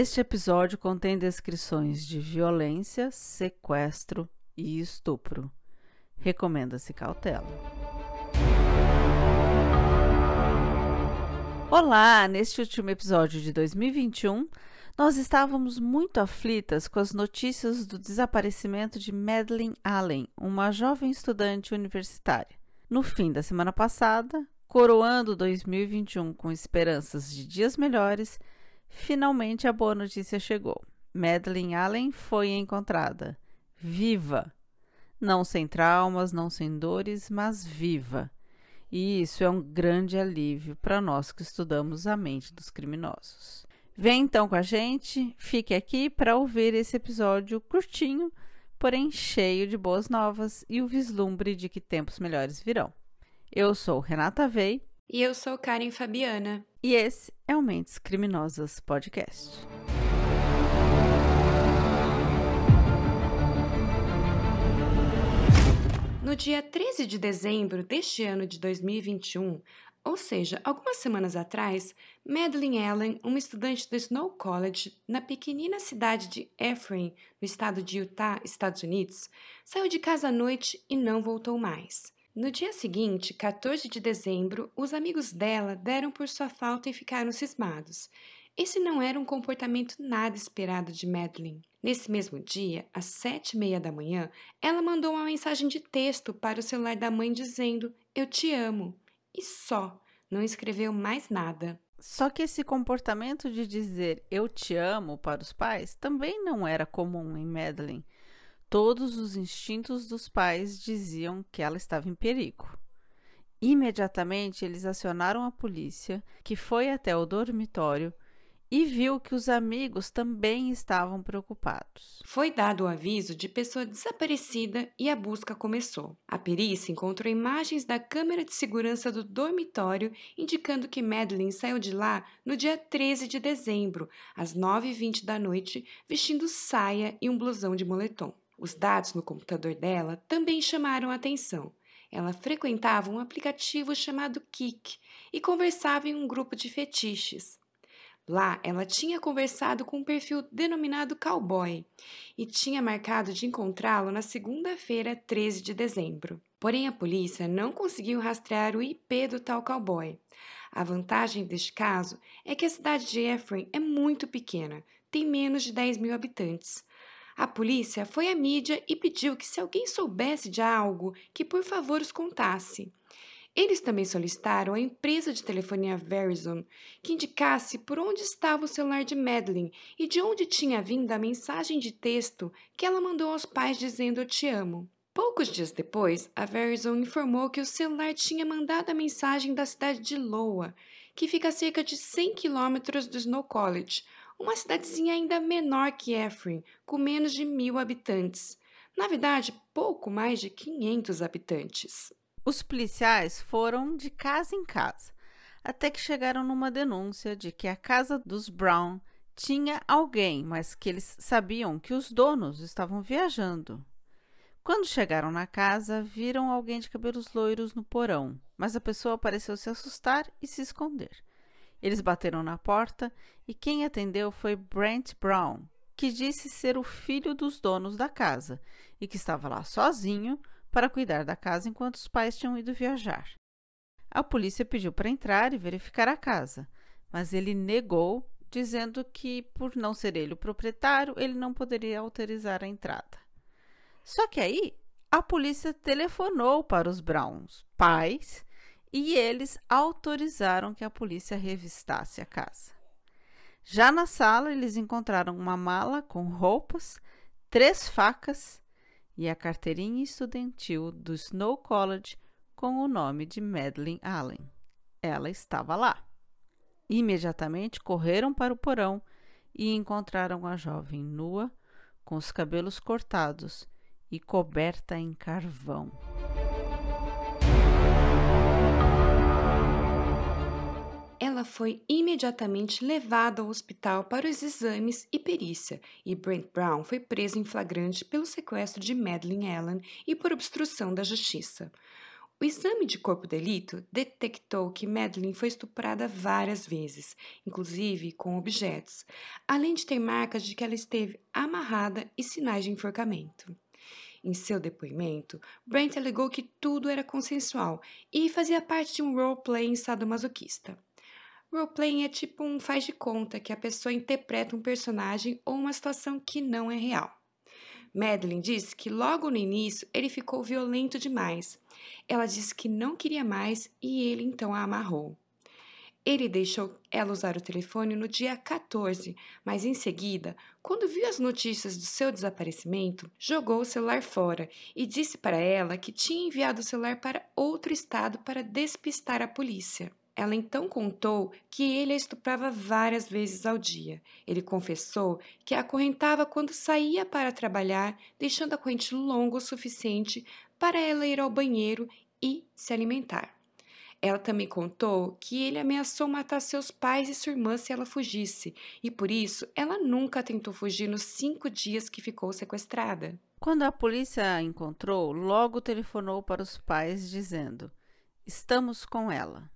Este episódio contém descrições de violência, sequestro e estupro. Recomenda-se cautela. Olá! Neste último episódio de 2021, nós estávamos muito aflitas com as notícias do desaparecimento de Madeleine Allen, uma jovem estudante universitária. No fim da semana passada, coroando 2021 com esperanças de dias melhores, Finalmente a boa notícia chegou. Madeleine Allen foi encontrada, viva. Não sem traumas, não sem dores, mas viva. E isso é um grande alívio para nós que estudamos a mente dos criminosos. Vem então com a gente, fique aqui para ouvir esse episódio curtinho, porém cheio de boas novas e o vislumbre de que tempos melhores virão. Eu sou Renata Vei. E eu sou Karen Fabiana. E esse é o Mentes Criminosas Podcast. No dia 13 de dezembro deste ano de 2021, ou seja, algumas semanas atrás, Madeline Allen, uma estudante do Snow College na pequenina cidade de Ephraim, no estado de Utah, Estados Unidos, saiu de casa à noite e não voltou mais. No dia seguinte, 14 de dezembro, os amigos dela deram por sua falta e ficaram cismados. Esse não era um comportamento nada esperado de Madeline. Nesse mesmo dia, às sete e meia da manhã, ela mandou uma mensagem de texto para o celular da mãe dizendo: Eu te amo. E só. Não escreveu mais nada. Só que esse comportamento de dizer eu te amo para os pais também não era comum em Madeline. Todos os instintos dos pais diziam que ela estava em perigo. Imediatamente eles acionaram a polícia, que foi até o dormitório e viu que os amigos também estavam preocupados. Foi dado o aviso de pessoa desaparecida e a busca começou. A perícia encontrou imagens da câmera de segurança do dormitório indicando que Madeline saiu de lá no dia 13 de dezembro, às 9h20 da noite, vestindo saia e um blusão de moletom. Os dados no computador dela também chamaram atenção. Ela frequentava um aplicativo chamado Kik e conversava em um grupo de fetiches. Lá, ela tinha conversado com um perfil denominado Cowboy e tinha marcado de encontrá-lo na segunda-feira, 13 de dezembro. Porém, a polícia não conseguiu rastrear o IP do tal cowboy. A vantagem deste caso é que a cidade de Ephraim é muito pequena, tem menos de 10 mil habitantes. A polícia foi à mídia e pediu que, se alguém soubesse de algo, que por favor os contasse. Eles também solicitaram à empresa de telefonia Verizon que indicasse por onde estava o celular de Madeline e de onde tinha vindo a mensagem de texto que ela mandou aos pais dizendo eu te amo. Poucos dias depois, a Verizon informou que o celular tinha mandado a mensagem da cidade de Loa, que fica a cerca de 100 quilômetros do Snow College, uma cidadezinha ainda menor que Ephraim, com menos de mil habitantes. Na verdade, pouco mais de 500 habitantes. Os policiais foram de casa em casa, até que chegaram numa denúncia de que a casa dos Brown tinha alguém, mas que eles sabiam que os donos estavam viajando. Quando chegaram na casa, viram alguém de cabelos loiros no porão, mas a pessoa pareceu se assustar e se esconder. Eles bateram na porta e quem atendeu foi Brent Brown, que disse ser o filho dos donos da casa e que estava lá sozinho para cuidar da casa enquanto os pais tinham ido viajar. A polícia pediu para entrar e verificar a casa, mas ele negou, dizendo que, por não ser ele o proprietário, ele não poderia autorizar a entrada. Só que aí a polícia telefonou para os Browns, pais, e eles autorizaram que a polícia revistasse a casa. Já na sala, eles encontraram uma mala com roupas, três facas e a carteirinha estudantil do Snow College com o nome de Madeline Allen. Ela estava lá. Imediatamente correram para o porão e encontraram a jovem nua, com os cabelos cortados e coberta em carvão. Ela foi imediatamente levada ao hospital para os exames e perícia, e Brent Brown foi preso em flagrante pelo sequestro de Madeleine Allen e por obstrução da justiça. O exame de corpo de delito detectou que Madeline foi estuprada várias vezes, inclusive com objetos, além de ter marcas de que ela esteve amarrada e sinais de enforcamento. Em seu depoimento, Brent alegou que tudo era consensual e fazia parte de um roleplay sadomasoquista. Roleplaying é tipo um faz de conta que a pessoa interpreta um personagem ou uma situação que não é real. Madeline disse que logo no início ele ficou violento demais. Ela disse que não queria mais e ele então a amarrou. Ele deixou ela usar o telefone no dia 14, mas em seguida, quando viu as notícias do seu desaparecimento, jogou o celular fora e disse para ela que tinha enviado o celular para outro estado para despistar a polícia. Ela então contou que ele a estuprava várias vezes ao dia. Ele confessou que a acorrentava quando saía para trabalhar, deixando a corrente longa o suficiente para ela ir ao banheiro e se alimentar. Ela também contou que ele ameaçou matar seus pais e sua irmã se ela fugisse, e por isso ela nunca tentou fugir nos cinco dias que ficou sequestrada. Quando a polícia a encontrou, logo telefonou para os pais dizendo: Estamos com ela.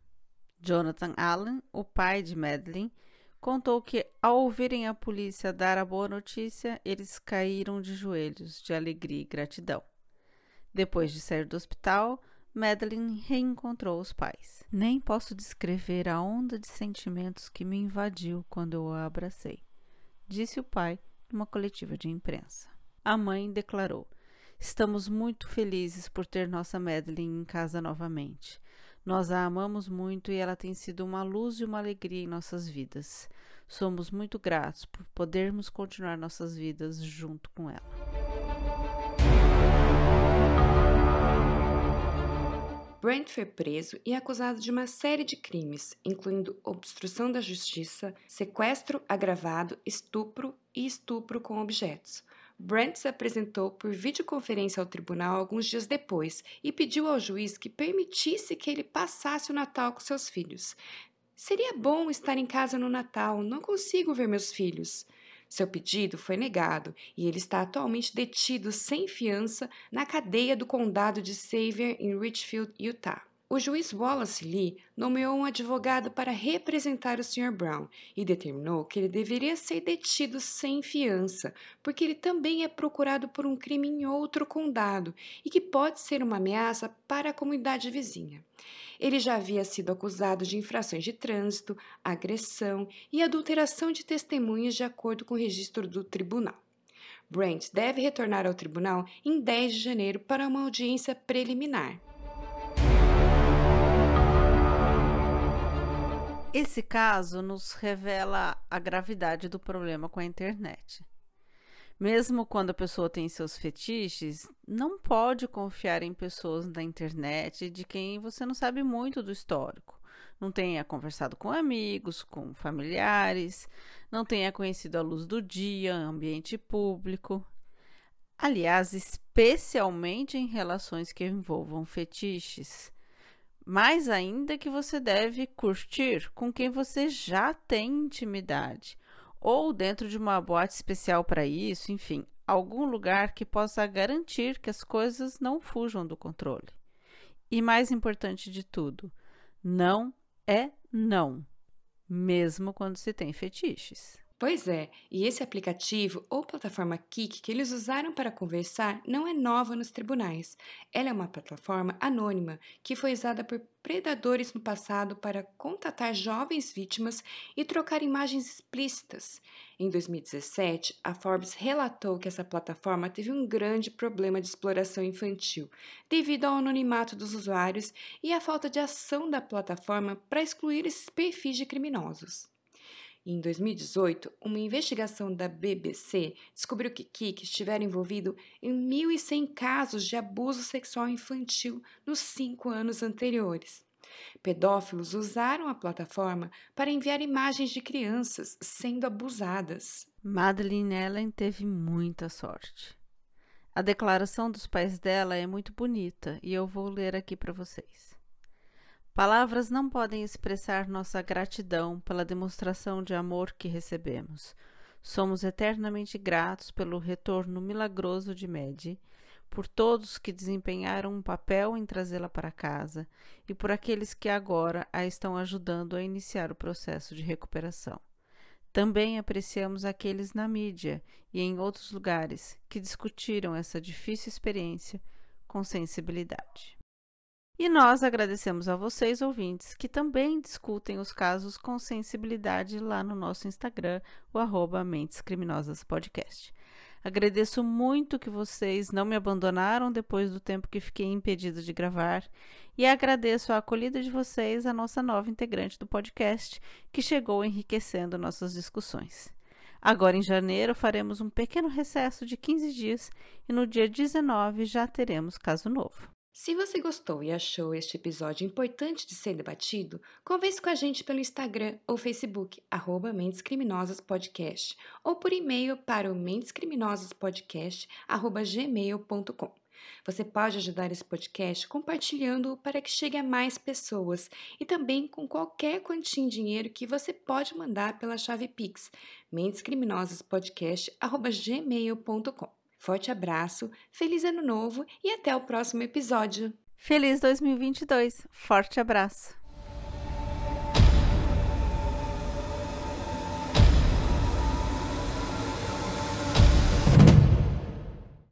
Jonathan Allen, o pai de Madeline, contou que, ao ouvirem a polícia dar a boa notícia, eles caíram de joelhos de alegria e gratidão. Depois de sair do hospital, Madeline reencontrou os pais. Nem posso descrever a onda de sentimentos que me invadiu quando eu a abracei, disse o pai numa coletiva de imprensa. A mãe declarou: Estamos muito felizes por ter nossa Madeline em casa novamente. Nós a amamos muito e ela tem sido uma luz e uma alegria em nossas vidas. Somos muito gratos por podermos continuar nossas vidas junto com ela. Brent foi preso e acusado de uma série de crimes, incluindo obstrução da justiça, sequestro agravado, estupro e estupro com objetos. Brent se apresentou por videoconferência ao tribunal alguns dias depois e pediu ao juiz que permitisse que ele passasse o Natal com seus filhos. Seria bom estar em casa no Natal, não consigo ver meus filhos. Seu pedido foi negado e ele está atualmente detido sem fiança na cadeia do condado de Xavier, em Richfield, Utah. O juiz Wallace Lee nomeou um advogado para representar o Sr. Brown e determinou que ele deveria ser detido sem fiança, porque ele também é procurado por um crime em outro condado e que pode ser uma ameaça para a comunidade vizinha. Ele já havia sido acusado de infrações de trânsito, agressão e adulteração de testemunhas, de acordo com o registro do tribunal. Brent deve retornar ao tribunal em 10 de janeiro para uma audiência preliminar. Esse caso nos revela a gravidade do problema com a internet. Mesmo quando a pessoa tem seus fetiches, não pode confiar em pessoas da internet de quem você não sabe muito do histórico. Não tenha conversado com amigos, com familiares, não tenha conhecido a luz do dia, ambiente público. Aliás, especialmente em relações que envolvam fetiches. Mais ainda que você deve curtir com quem você já tem intimidade, ou dentro de uma boate especial para isso, enfim, algum lugar que possa garantir que as coisas não fujam do controle. E mais importante de tudo, não é não, mesmo quando se tem fetiches. Pois é, e esse aplicativo ou plataforma Kik que eles usaram para conversar não é nova nos tribunais. Ela é uma plataforma anônima que foi usada por predadores no passado para contatar jovens vítimas e trocar imagens explícitas. Em 2017, a Forbes relatou que essa plataforma teve um grande problema de exploração infantil, devido ao anonimato dos usuários e à falta de ação da plataforma para excluir esses perfis de criminosos. Em 2018, uma investigação da BBC descobriu que Kik estivera envolvido em 1.100 casos de abuso sexual infantil nos cinco anos anteriores. Pedófilos usaram a plataforma para enviar imagens de crianças sendo abusadas. Madeleine Ellen teve muita sorte. A declaração dos pais dela é muito bonita e eu vou ler aqui para vocês. Palavras não podem expressar nossa gratidão pela demonstração de amor que recebemos. Somos eternamente gratos pelo retorno milagroso de Medi, por todos que desempenharam um papel em trazê-la para casa e por aqueles que agora a estão ajudando a iniciar o processo de recuperação. Também apreciamos aqueles na mídia e em outros lugares que discutiram essa difícil experiência com sensibilidade. E nós agradecemos a vocês, ouvintes, que também discutem os casos com sensibilidade lá no nosso Instagram, o arroba Mentes Criminosas Podcast. Agradeço muito que vocês não me abandonaram depois do tempo que fiquei impedida de gravar e agradeço a acolhida de vocês à nossa nova integrante do podcast, que chegou enriquecendo nossas discussões. Agora em janeiro faremos um pequeno recesso de 15 dias e no dia 19 já teremos caso novo. Se você gostou e achou este episódio importante de ser debatido, converse com a gente pelo Instagram ou Facebook, arroba Mentes Criminosas Podcast, ou por e-mail para o mentescriminosas.podcast@gmail.com. Você pode ajudar esse podcast compartilhando-o para que chegue a mais pessoas e também com qualquer quantia em dinheiro que você pode mandar pela chave Pix, mentescriminosaspodcast.gmail.com. Forte abraço, feliz ano novo e até o próximo episódio. Feliz 2022. Forte abraço.